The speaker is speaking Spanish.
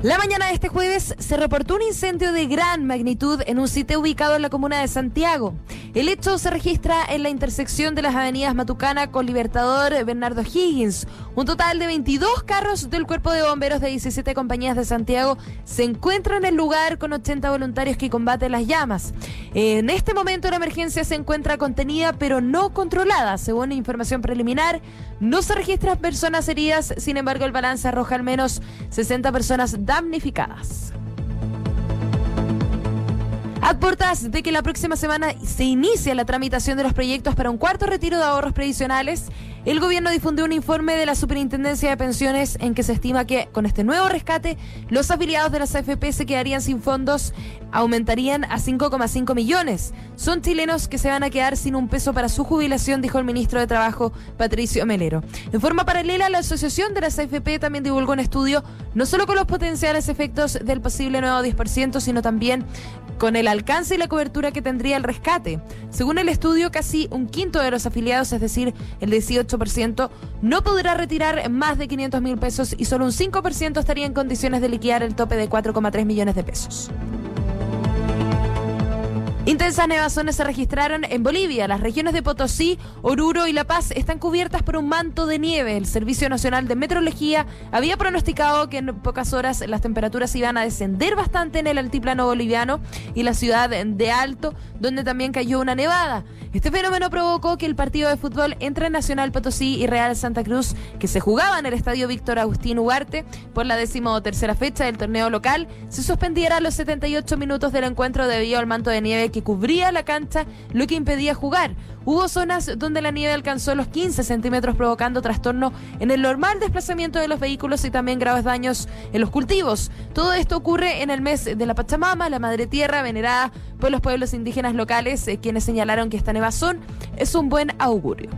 La mañana de este jueves se reportó un incendio de gran magnitud en un sitio ubicado en la comuna de Santiago. El hecho se registra en la intersección de las avenidas Matucana con Libertador Bernardo Higgins. Un total de 22 carros del Cuerpo de Bomberos de 17 compañías de Santiago se encuentran en el lugar con 80 voluntarios que combaten las llamas. En este momento la emergencia se encuentra contenida pero no controlada. Según información preliminar, no se registran personas heridas, sin embargo el balance arroja al menos 60 personas damnificadas. Adportas de que la próxima semana se inicia la tramitación de los proyectos para un cuarto retiro de ahorros previsionales el gobierno difundió un informe de la Superintendencia de Pensiones en que se estima que con este nuevo rescate los afiliados de las AFP se quedarían sin fondos, aumentarían a 5,5 millones. Son chilenos que se van a quedar sin un peso para su jubilación, dijo el ministro de Trabajo, Patricio Melero. En forma paralela, la Asociación de las AFP también divulgó un estudio, no solo con los potenciales efectos del posible nuevo 10%, sino también con el alcance y la cobertura que tendría el rescate. Según el estudio, casi un quinto de los afiliados, es decir, el 18%, no podrá retirar más de 500 mil pesos y solo un 5% estaría en condiciones de liquidar el tope de 4,3 millones de pesos. Intensas nevazones se registraron en Bolivia. Las regiones de Potosí, Oruro y La Paz están cubiertas por un manto de nieve. El Servicio Nacional de Meteorología había pronosticado que en pocas horas las temperaturas iban a descender bastante en el altiplano boliviano y la ciudad de Alto, donde también cayó una nevada. Este fenómeno provocó que el partido de fútbol entre Nacional Potosí y Real Santa Cruz, que se jugaba en el estadio Víctor Agustín Ugarte por la decimotercera fecha del torneo local, se suspendiera a los 78 minutos del encuentro debido al manto de nieve que cubría la cancha, lo que impedía jugar. Hubo zonas donde la nieve alcanzó los 15 centímetros, provocando trastorno en el normal desplazamiento de los vehículos y también graves daños en los cultivos. Todo esto ocurre en el mes de la Pachamama, la madre tierra venerada por los pueblos indígenas locales, eh, quienes señalaron que esta nevazón es un buen augurio.